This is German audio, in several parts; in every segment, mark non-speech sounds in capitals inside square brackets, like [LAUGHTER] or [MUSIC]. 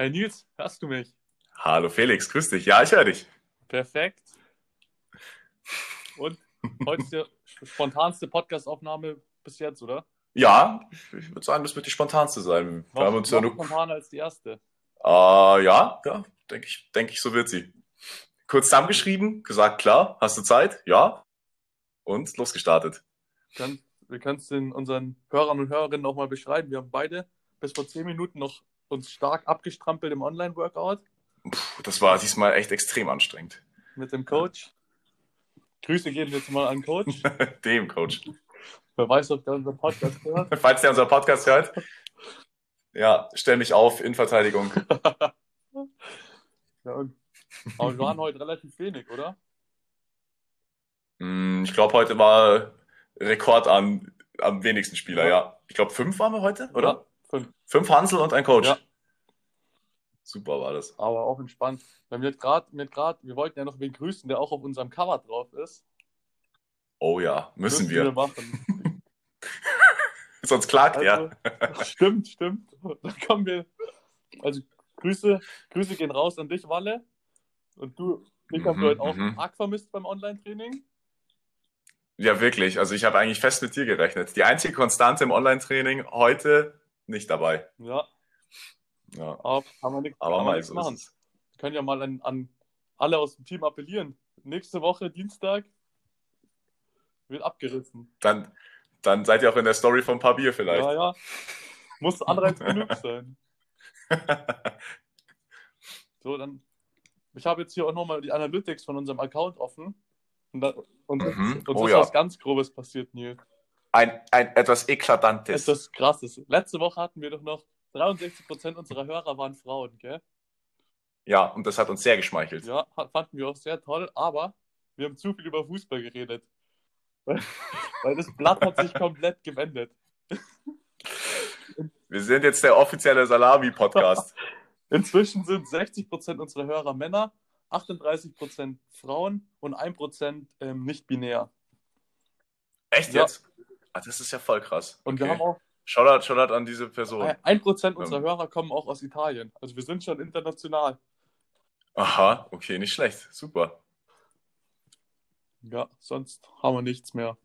Hey Nils, hörst du mich? Hallo Felix, grüß dich. Ja, ich höre dich. Perfekt. Und heute ist die spontanste Podcast-Aufnahme bis jetzt, oder? Ja, ich würde sagen, das wird die spontanste sein. Wir haben uns ja nur... spontaner als die erste. Uh, ja, ja, denke ich, denke ich, so wird sie. Kurz zusammengeschrieben, gesagt, klar, hast du Zeit? Ja. Und losgestartet. Dann, wir können es den unseren Hörern und Hörerinnen auch mal beschreiben. Wir haben beide bis vor zehn Minuten noch uns stark abgestrampelt im Online-Workout. Das war diesmal echt extrem anstrengend. Mit dem Coach. Grüße gehen jetzt mal an Coach. [LAUGHS] Dem Coach. Wer weiß, ob der unseren Podcast hört. [LAUGHS] Falls der unseren Podcast hört. Ja, stell mich auf in Verteidigung. [LAUGHS] ja, und, aber wir waren heute relativ wenig, oder? Hm, ich glaube, heute war Rekord an am wenigsten Spieler, ja. ja. Ich glaube, fünf waren wir heute, oder? Ja, fünf. Fünf Hansel und ein Coach. Ja. Super war das. Aber auch entspannt. Weil wir gerade, wir wollten ja noch wen grüßen, der auch auf unserem Cover drauf ist. Oh ja, müssen, müssen wir. wir machen. [LAUGHS] Sonst klagt also, er. stimmt, stimmt. Dann kommen wir. Also Grüße, Grüße gehen raus an dich, Walle. Und du, ich habe mhm, heute auch mhm. arg vermisst beim Online-Training. Ja, wirklich. Also ich habe eigentlich fest mit dir gerechnet. Die einzige Konstante im Online-Training heute nicht dabei. Ja. Ja. Aber kann man nichts, Aber mal so machen. Wir können ja mal an, an alle aus dem Team appellieren. Nächste Woche, Dienstag, wird abgerissen. Dann, dann seid ihr auch in der Story von Papier vielleicht. Ja, ja. Muss Anreiz genug sein. [LAUGHS] so, dann. Ich habe jetzt hier auch nochmal die Analytics von unserem Account offen. Und, da, und, mhm. und oh, ist ja. was ganz Grobes passiert, Neil. Ein, ein etwas Eklatantes. Etwas Krasses. Letzte Woche hatten wir doch noch 63% unserer Hörer waren Frauen, gell? Ja, und das hat uns sehr geschmeichelt. Ja, fanden wir auch sehr toll, aber wir haben zu viel über Fußball geredet. [LAUGHS] Weil das Blatt hat sich komplett gewendet. [LAUGHS] Wir sind jetzt der offizielle Salami-Podcast. [LAUGHS] Inzwischen sind 60% unserer Hörer Männer, 38% Frauen und 1% ähm, nicht binär. Echt ja. jetzt? Ach, das ist ja voll krass. Und okay. wir haben auch. Shoutout, Shoutout an diese Person. 1% unserer ähm. Hörer kommen auch aus Italien. Also wir sind schon international. Aha, okay, nicht schlecht. Super. Ja, sonst haben wir nichts mehr.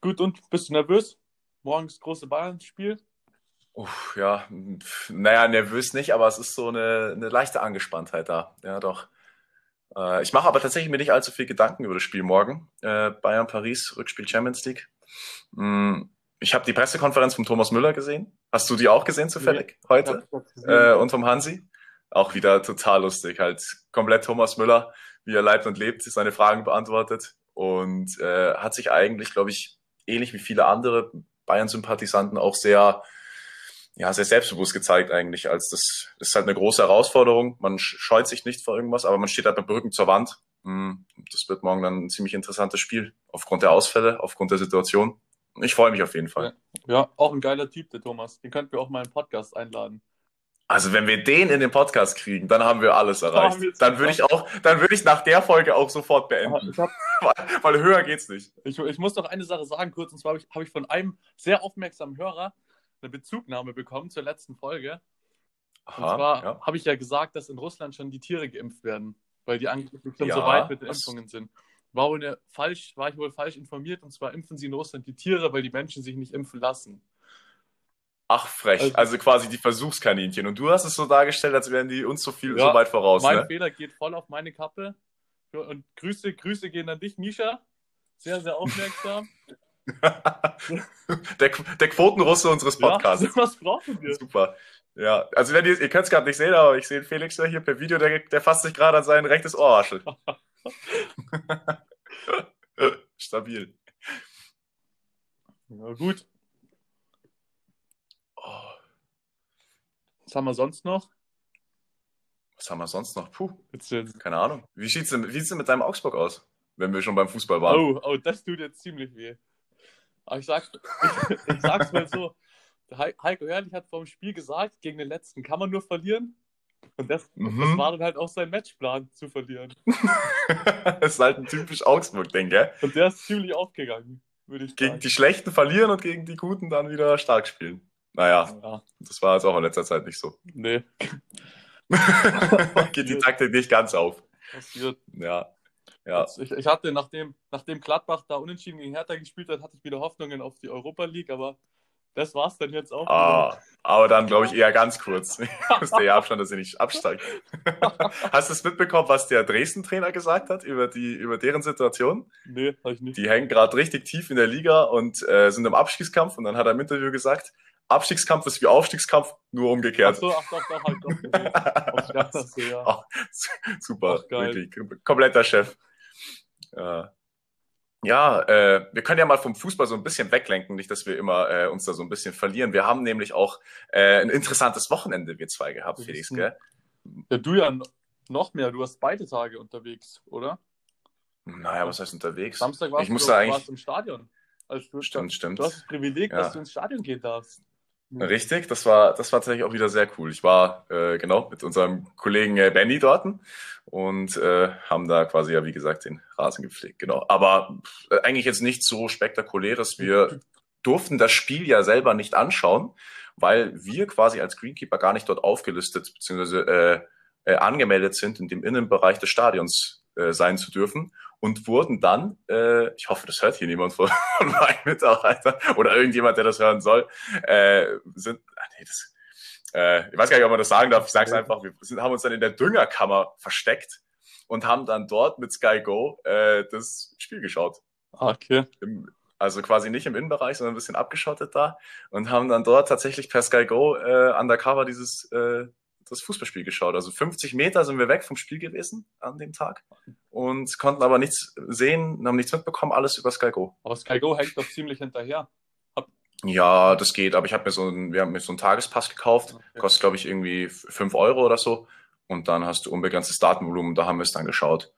Gut, und bist du nervös? Morgens große Bayern-Spiel? Uff, ja, naja, nervös nicht, aber es ist so eine, eine leichte Angespanntheit da. Ja, doch. Äh, ich mache aber tatsächlich mir nicht allzu viel Gedanken über das Spiel morgen. Äh, Bayern-Paris, Rückspiel Champions League. Mm, ich habe die Pressekonferenz von Thomas Müller gesehen. Hast du die auch gesehen zufällig nee, heute? Äh, und vom Hansi? Auch wieder total lustig. Halt komplett Thomas Müller, wie er lebt und lebt, seine Fragen beantwortet und äh, hat sich eigentlich, glaube ich, ähnlich wie viele andere Bayern-Sympathisanten auch sehr ja, sehr selbstbewusst gezeigt eigentlich, als das, das ist halt eine große Herausforderung. Man scheut sich nicht vor irgendwas, aber man steht halt mit Rücken zur Wand. Mm, das wird morgen dann ein ziemlich interessantes Spiel, aufgrund der Ausfälle, aufgrund der Situation. Ich freue mich auf jeden Fall. Ja, auch ein geiler Typ, der Thomas. Den könnten wir auch mal in den Podcast einladen. Also wenn wir den in den Podcast kriegen, dann haben wir alles erreicht. Wir dann würde ich auch, dann würde ich nach der Folge auch sofort beenden. Hab, [LAUGHS] weil, weil, höher geht's nicht. Ich, ich, muss noch eine Sache sagen, kurz, und zwar habe ich, hab ich von einem sehr aufmerksamen Hörer eine Bezugnahme bekommen zur letzten Folge. Aha, und zwar ja. habe ich ja gesagt, dass in Russland schon die Tiere geimpft werden, weil die angeblich schon ja, so weit mit den Impfungen sind. War, wohl falsch, war ich wohl falsch informiert und zwar impfen sie in Russland die Tiere, weil die Menschen sich nicht impfen lassen. Ach, frech. Also, also, quasi die Versuchskaninchen. Und du hast es so dargestellt, als wären die uns so viel ja, so weit voraus. Mein ne? Fehler geht voll auf meine Kappe. Und Grüße, Grüße gehen an dich, Misha. Sehr, sehr aufmerksam. [LAUGHS] der, der Quotenrusse unseres Podcasts. Ja, [LAUGHS] was brauchen wir? Super. Ja, also wenn ihr, ihr könnt es gerade nicht sehen, aber ich sehe Felix hier per Video, der, der fasst sich gerade an sein rechtes Ohrhaschel. [LAUGHS] Stabil. Na gut. Oh. Was haben wir sonst noch? Was haben wir sonst noch? Puh, keine Ahnung. Wie sieht's denn, wie sieht's denn mit deinem Augsburg aus, wenn wir schon beim Fußball waren? Oh, oh, das tut jetzt ziemlich weh. Aber ich sag's, ich, [LAUGHS] ich sag's mal so: Heiko Herrlich hat vor dem Spiel gesagt, gegen den letzten kann man nur verlieren. Und das, mhm. das war dann halt auch sein Matchplan zu verlieren. [LAUGHS] das ist halt ein typisch Augsburg-Ding, gell? Und der ist ziemlich aufgegangen, würde ich sagen. Gegen die Schlechten verlieren und gegen die Guten dann wieder stark spielen. naja, ja. das war jetzt auch in letzter Zeit nicht so. Nee. [LAUGHS] Geht die Taktik nicht ganz auf. Passiert. Ja. Ja. Ich, ich, hatte, nachdem, nachdem Gladbach da unentschieden gegen Hertha gespielt hat, hatte ich wieder Hoffnungen auf die Europa League, aber das war's dann jetzt auch. Ah, aber dann glaube ich eher ganz kurz. [LAUGHS] ist der Abstand, dass sie nicht absteigt. [LAUGHS] Hast du es mitbekommen, was der Dresden-Trainer gesagt hat über, die, über deren Situation? Nee, habe ich nicht. Die hängen gerade richtig tief in der Liga und äh, sind im Abstiegskampf und dann hat er im Interview gesagt, Abstiegskampf ist wie Aufstiegskampf, nur umgekehrt. Ach so, ach doch, doch, halt doch. [LAUGHS] ja. oh, super, ach, wirklich. Kompletter Chef. Äh, ja, äh, wir können ja mal vom Fußball so ein bisschen weglenken, nicht, dass wir immer äh, uns da so ein bisschen verlieren. Wir haben nämlich auch äh, ein interessantes Wochenende, wir zwei gehabt, Felix, gell? Ja, du ja noch mehr, du hast beide Tage unterwegs, oder? Naja, was heißt unterwegs? Samstag warst, ich du, eigentlich... warst im Stadion. Also du, stimmt, stimmt. Du hast das Privileg, ja. dass du ins Stadion gehen darfst. Richtig, das war, das war tatsächlich auch wieder sehr cool. Ich war äh, genau mit unserem Kollegen äh, Benny dort und äh, haben da quasi ja, wie gesagt, den Rasen gepflegt. Genau. Aber äh, eigentlich jetzt nichts so spektakuläres. Wir durften das Spiel ja selber nicht anschauen, weil wir quasi als Greenkeeper gar nicht dort aufgelistet bzw. Äh, äh, angemeldet sind, in dem Innenbereich des Stadions äh, sein zu dürfen und wurden dann, äh, ich hoffe, das hört hier niemand von, [LAUGHS] von meinen Mitarbeitern oder irgendjemand, der das hören soll, äh, sind, ach nee, das, äh, ich weiß gar nicht, ob man das sagen darf, ich sage es einfach, wir sind, haben uns dann in der Düngerkammer versteckt und haben dann dort mit Sky Go äh, das Spiel geschaut. Ah, okay. Im, also quasi nicht im Innenbereich, sondern ein bisschen abgeschottet da und haben dann dort tatsächlich per Sky Go äh, undercover dieses äh, das Fußballspiel geschaut. Also 50 Meter sind wir weg vom Spiel gewesen an dem Tag und konnten aber nichts sehen, haben nichts mitbekommen, alles über Sky Go. Aber Sky Go hängt doch ziemlich hinterher. Hab... Ja, das geht, aber ich habe mir so einen, wir haben mir so einen Tagespass gekauft, okay. kostet glaube ich irgendwie 5 Euro oder so und dann hast du unbegrenztes Datenvolumen, da haben wir es dann geschaut.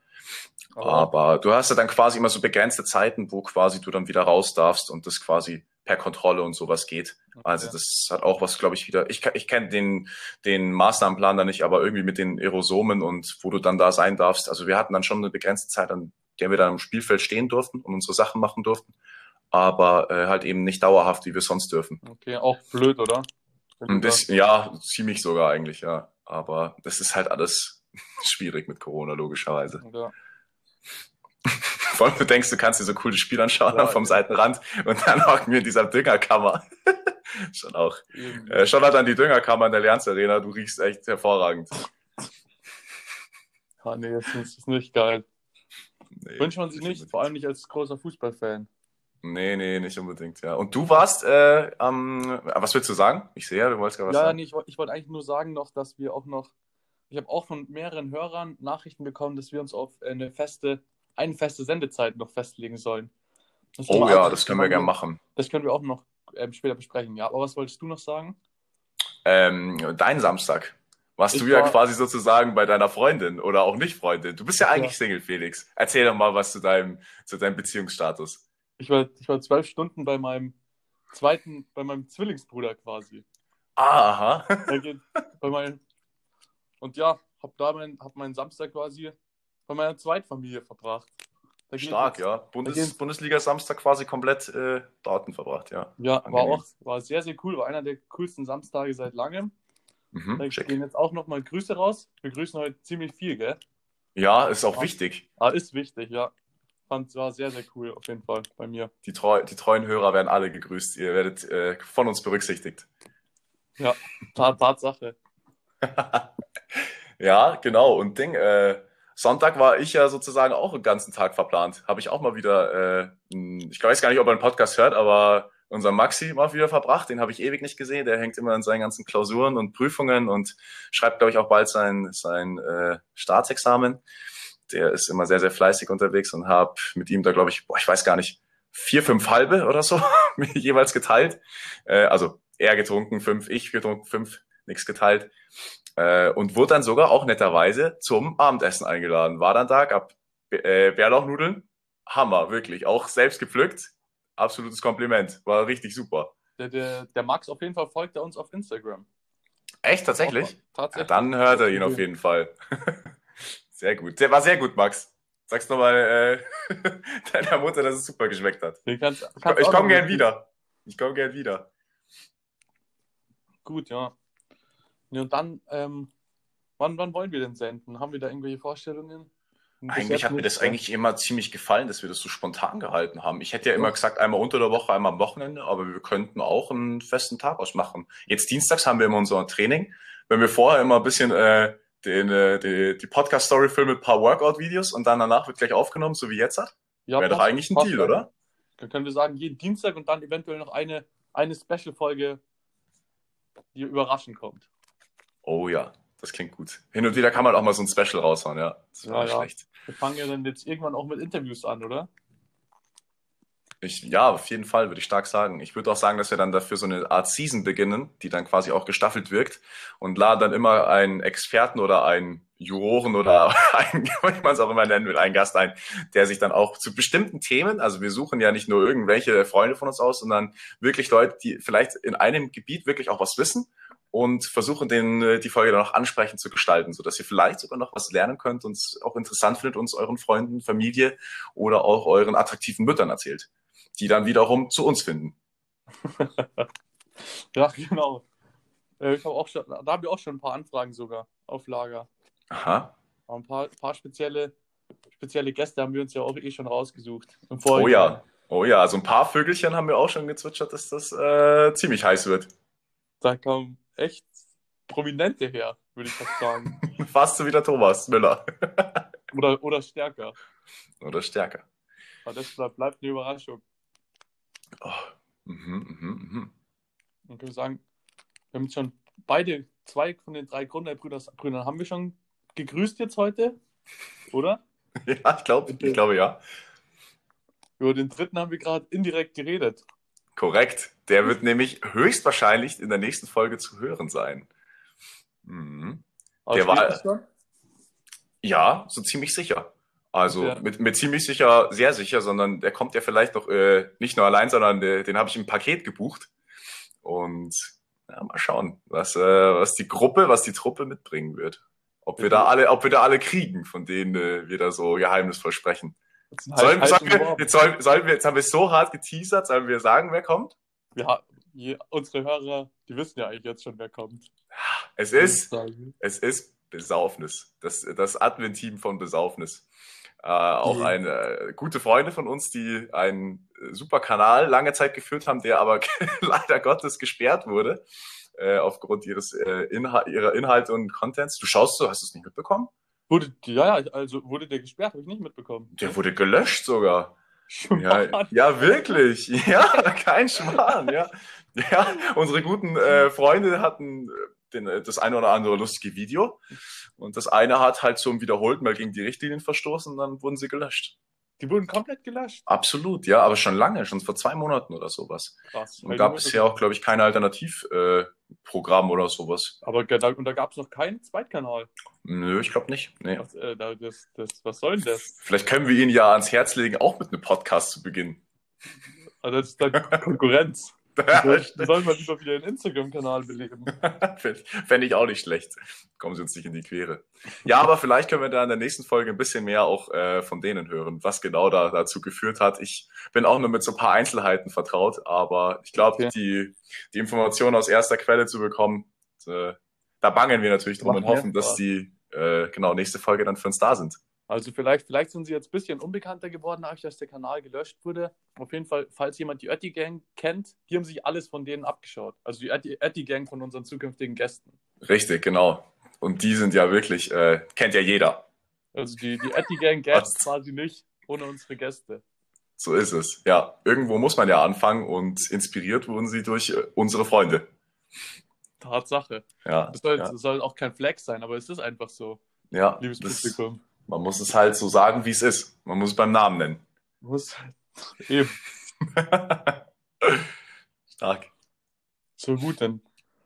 Oh. Aber du hast ja dann quasi immer so begrenzte Zeiten, wo quasi du dann wieder raus darfst und das quasi per Kontrolle und sowas geht. Okay. Also das hat auch was, glaube ich, wieder. Ich, ich kenne den, den Maßnahmenplan da nicht, aber irgendwie mit den Aerosomen und wo du dann da sein darfst. Also wir hatten dann schon eine begrenzte Zeit, an der wir dann im Spielfeld stehen durften und unsere Sachen machen durften. Aber äh, halt eben nicht dauerhaft, wie wir sonst dürfen. Okay, auch blöd, oder? Ein bisschen, ja, ziemlich sogar eigentlich, ja. Aber das ist halt alles [LAUGHS] schwierig mit Corona, logischerweise. Ja. Vor allem, du denkst, du kannst dir so coole Spiele anschauen ja, vom Seitenrand und dann hocken wir in dieser Düngerkammer. [LAUGHS] schon auch. Äh, schon hat dann die Düngerkammer in der Lernz Arena, du riechst echt hervorragend. Ah, nee, das ist nicht geil. Nee, Wünscht man sich nicht, nicht vor allem nicht als großer Fußballfan. Nee, nee, nicht unbedingt, ja. Und du warst äh, am, was willst du sagen? Ich sehe ja, du wolltest gerade was ja, sagen. Ja, nee, ich, ich wollte eigentlich nur sagen noch, dass wir auch noch, ich habe auch von mehreren Hörern Nachrichten bekommen, dass wir uns auf eine feste eine feste Sendezeit noch festlegen sollen. Oh ja, das können wir gerne machen. Das können wir auch noch ähm, später besprechen. Ja, aber was wolltest du noch sagen? Ähm, dein Samstag. Warst ich du ja war... quasi sozusagen bei deiner Freundin oder auch nicht Freundin. Du bist ja eigentlich ja. Single, Felix. Erzähl doch mal was zu deinem, zu deinem Beziehungsstatus. Ich war, ich war zwölf Stunden bei meinem zweiten, bei meinem Zwillingsbruder quasi. Ah, aha. bei meinem, und ja, hab da mein, hab meinen Samstag quasi bei meiner Zweitfamilie verbracht. Stark, ja. Bundes, Bundesliga Samstag quasi komplett äh, Daten verbracht, ja. Ja, war auch war sehr, sehr cool. War einer der coolsten Samstage seit langem. Mhm, da gehen jetzt auch nochmal Grüße raus. Wir grüßen heute ziemlich viel, gell? Ja, ist auch ja. wichtig. Ah, ist wichtig, ja. Fand, war sehr, sehr cool auf jeden Fall bei mir. Die, treu, die treuen Hörer werden alle gegrüßt. Ihr werdet äh, von uns berücksichtigt. Ja, Tatsache. [LAUGHS] ja, genau. Und Ding, äh, Sonntag war ich ja sozusagen auch den ganzen Tag verplant. Habe ich auch mal wieder, äh, ich weiß gar nicht, ob er einen Podcast hört, aber unser Maxi mal wieder verbracht. Den habe ich ewig nicht gesehen. Der hängt immer an seinen ganzen Klausuren und Prüfungen und schreibt, glaube ich, auch bald sein, sein äh, Staatsexamen. Der ist immer sehr, sehr fleißig unterwegs und habe mit ihm da, glaube ich, boah, ich weiß gar nicht, vier, fünf halbe oder so [LAUGHS] jeweils geteilt. Äh, also er getrunken, fünf, ich getrunken, fünf, nichts geteilt. Äh, und wurde dann sogar auch netterweise zum Abendessen eingeladen. War dann da, gab äh, Bärlauchnudeln. Hammer, wirklich. Auch selbst gepflückt. Absolutes Kompliment. War richtig super. Der, der, der Max auf jeden Fall folgt er uns auf Instagram. Echt, tatsächlich? Tatsächlich. Ja, dann hört er ihn auf jeden Fall. [LAUGHS] sehr gut. Der war sehr gut, Max. Sag's nochmal äh, [LAUGHS] deiner Mutter, dass es super geschmeckt hat. Kannst, kannst ich komme gern wieder. Ich komme gern wieder. gut, ja. Und dann, ähm, wann, wann wollen wir denn senden? Haben wir da irgendwelche Vorstellungen? Eigentlich hat mir das eigentlich immer ziemlich gefallen, dass wir das so spontan gehalten haben. Ich hätte ja immer gesagt, einmal unter der Woche, einmal am Wochenende, aber wir könnten auch einen festen Tag ausmachen. Jetzt dienstags haben wir immer unser Training. Wenn wir vorher immer ein bisschen äh, den, äh, die, die Podcast-Story filmen mit ein paar Workout-Videos und dann danach wird gleich aufgenommen, so wie jetzt hat, ja, wäre doch eigentlich ein passt, Deal, oder? Dann können wir sagen, jeden Dienstag und dann eventuell noch eine, eine Special-Folge, die überraschend kommt. Oh ja, das klingt gut. Hin und wieder kann man auch mal so ein Special raushauen, ja. Das war ja, ja. schlecht. Wir fangen ja dann jetzt irgendwann auch mit Interviews an, oder? Ich, ja, auf jeden Fall, würde ich stark sagen. Ich würde auch sagen, dass wir dann dafür so eine Art Season beginnen, die dann quasi auch gestaffelt wirkt und laden dann immer einen Experten oder einen Juroren oder [LAUGHS] einen, wie man es auch immer nennen will, einen Gast ein, der sich dann auch zu bestimmten Themen, also wir suchen ja nicht nur irgendwelche Freunde von uns aus, sondern wirklich Leute, die vielleicht in einem Gebiet wirklich auch was wissen und versuchen den, äh, die Folge dann auch ansprechend zu gestalten, so dass ihr vielleicht sogar noch was lernen könnt und es auch interessant findet, uns euren Freunden, Familie oder auch euren attraktiven Müttern erzählt, die dann wiederum zu uns finden. [LAUGHS] ja, genau. Äh, ich habe auch schon, da haben wir auch schon ein paar Anfragen sogar auf Lager. Aha. Ein paar, paar spezielle, spezielle Gäste haben wir uns ja auch eh schon rausgesucht. Oh ja, oh ja, also ein paar Vögelchen haben wir auch schon gezwitschert, dass das äh, ziemlich heiß wird. Da kommen echt Prominente her, würde ich fast sagen. [LAUGHS] Fast so wie der Thomas Müller. [LAUGHS] oder, oder stärker. Oder stärker. Aber das bleibt eine Überraschung. Oh. Mhm, mhm, mhm. Dann können wir sagen, wir haben schon beide, zwei von den drei Grundeilbrüdern haben wir schon gegrüßt jetzt heute, oder? [LAUGHS] Ja, ich glaube, ich glaube ja. Über den dritten haben wir gerade indirekt geredet. Korrekt. Der wird nämlich höchstwahrscheinlich in der nächsten Folge zu hören sein. Mhm. Der war. Ja, so ziemlich sicher. Also ja. mit, mit ziemlich sicher, sehr sicher, sondern der kommt ja vielleicht noch äh, nicht nur allein, sondern äh, den habe ich im Paket gebucht. Und ja, mal schauen, was, äh, was die Gruppe, was die Truppe mitbringen wird. Ob wir da alle, ob wir da alle kriegen, von denen äh, wir da so geheimnisvoll sprechen. Sollen, sollen, wir, jetzt sollen, sollen wir, jetzt haben wir so hart geteasert, sollen wir sagen, wer kommt? Ja, je, unsere Hörer, die wissen ja eigentlich jetzt schon, wer kommt. Es ist, es ist Besaufnis. Das, das Admin-Team von Besaufnis. Äh, auch eine äh, gute Freunde von uns, die einen super Kanal lange Zeit geführt haben, der aber [LAUGHS] leider Gottes gesperrt wurde äh, aufgrund ihres äh, Inhal ihrer Inhalte und Contents. Du schaust so, hast du es nicht mitbekommen? Wurde, ja, ja, also wurde der gesperrt, habe ich nicht mitbekommen. Der wurde gelöscht sogar. Ja, ja, wirklich. [LAUGHS] Ja, kein Schmarrn. Ja, ja unsere guten äh, Freunde hatten äh, den, äh, das eine oder andere lustige Video. Und das eine hat halt zum wiederholten Mal gegen die Richtlinien verstoßen und dann wurden sie gelöscht. Die wurden komplett gelöscht? Absolut, ja, aber schon lange, schon vor zwei Monaten oder sowas. Krass. Und gab es ja auch, glaube ich, kein Alternativprogramm äh, oder sowas. Aber da, und da gab es noch keinen Zweitkanal? Nö, ich glaube nicht. Nee. Was, äh, das, das, was soll denn das? Vielleicht können wir ihn ja ans Herz legen, auch mit einem Podcast zu beginnen. Also das ist dann Konkurrenz. [LAUGHS] Wir sollen mal lieber wieder einen Instagram-Kanal beleben. [LAUGHS] Fände ich auch nicht schlecht. Kommen Sie uns nicht in die Quere. Ja, aber vielleicht können wir da in der nächsten Folge ein bisschen mehr auch äh, von denen hören, was genau da dazu geführt hat. Ich bin auch nur mit so ein paar Einzelheiten vertraut, aber ich glaube, okay. die, die Informationen aus erster Quelle zu bekommen, äh, da bangen wir natürlich drum und hoffen, dass die äh, genau nächste Folge dann für uns da sind. Also vielleicht, vielleicht sind sie jetzt ein bisschen unbekannter geworden, dadurch, dass der Kanal gelöscht wurde. Auf jeden Fall, falls jemand die Ötti Gang kennt, die haben sich alles von denen abgeschaut. Also die Ötti Gang von unseren zukünftigen Gästen. Richtig, genau. Und die sind ja wirklich, äh, kennt ja jeder. Also die, die Ötti Gang gäbe quasi nicht ohne unsere Gäste. So ist es. Ja, irgendwo muss man ja anfangen und inspiriert wurden sie durch äh, unsere Freunde. Tatsache. Ja, das soll, ja. Das soll auch kein Flex sein, aber es ist einfach so. Ja, liebes Publikum. Man muss es halt so sagen, wie es ist. Man muss es beim Namen nennen. Muss eben. [LAUGHS] Stark. So gut, dann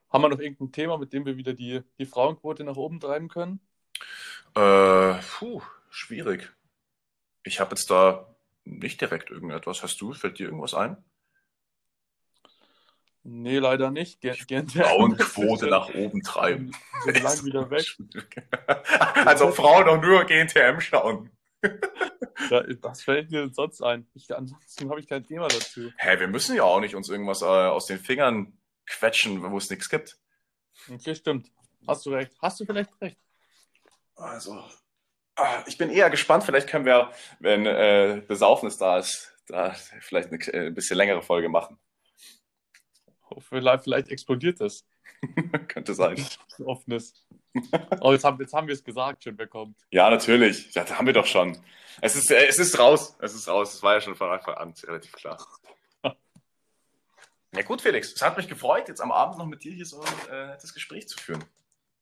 haben wir noch irgendein Thema, mit dem wir wieder die, die Frauenquote nach oben treiben können? Äh, puh, schwierig. Ich habe jetzt da nicht direkt irgendetwas. Hast du? Fällt dir irgendwas ein? Nee, leider nicht. Frauenquote nach oben [LAUGHS] treiben. So lang wieder [LAUGHS] weg. [LAUGHS] also Frauen auch nur GNTM schauen. ja, was fällt dir sonst ein? Ich, ansonsten habe ich kein Thema dazu. Hä, hey, wir müssen ja auch nicht uns irgendwas äh, aus den Fingern quetschen, wo es nichts gibt. Okay, stimmt. Hast du recht. Hast du vielleicht recht. Also, ah, ich bin eher gespannt. Vielleicht können wir, wenn äh, Besaufnis da ist, da vielleicht eine äh, bisschen längere Folge machen. Vielleicht, vielleicht explodiert das. [LAUGHS] Könnte sein. [LAUGHS] Offenes. Oh, jetzt haben, jetzt haben wir es gesagt, schon bekommt. Ja, natürlich. Das haben wir doch schon. Es ist, äh, es ist raus. Es ist raus. Es war ja schon von Anfang an relativ klar. [LAUGHS] Ja gut, Felix. Es hat mich gefreut, jetzt am Abend noch mit dir hier so ein äh, nettes Gespräch zu führen.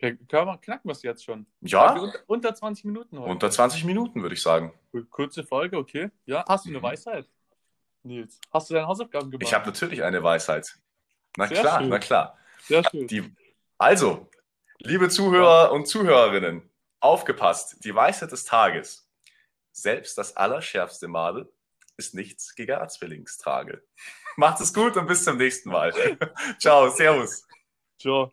Können wir, knacken wir es jetzt schon? Ja. Unter, unter 20 Minuten heute. Unter 20 Minuten, würde ich sagen. Kurze Folge, okay. Ja, hast du eine mhm. Weisheit? Nils, hast du deine Hausaufgaben gemacht? Ich habe natürlich eine Weisheit. Na Sehr klar, schön. na klar. Sehr schön. Die, also, liebe Zuhörer und Zuhörerinnen, aufgepasst. Die Weisheit des Tages. Selbst das allerschärfste Madel ist nichts gegen Erzwillingstrage. [LAUGHS] Macht es gut und bis zum nächsten Mal. [LAUGHS] Ciao, Servus. Ciao.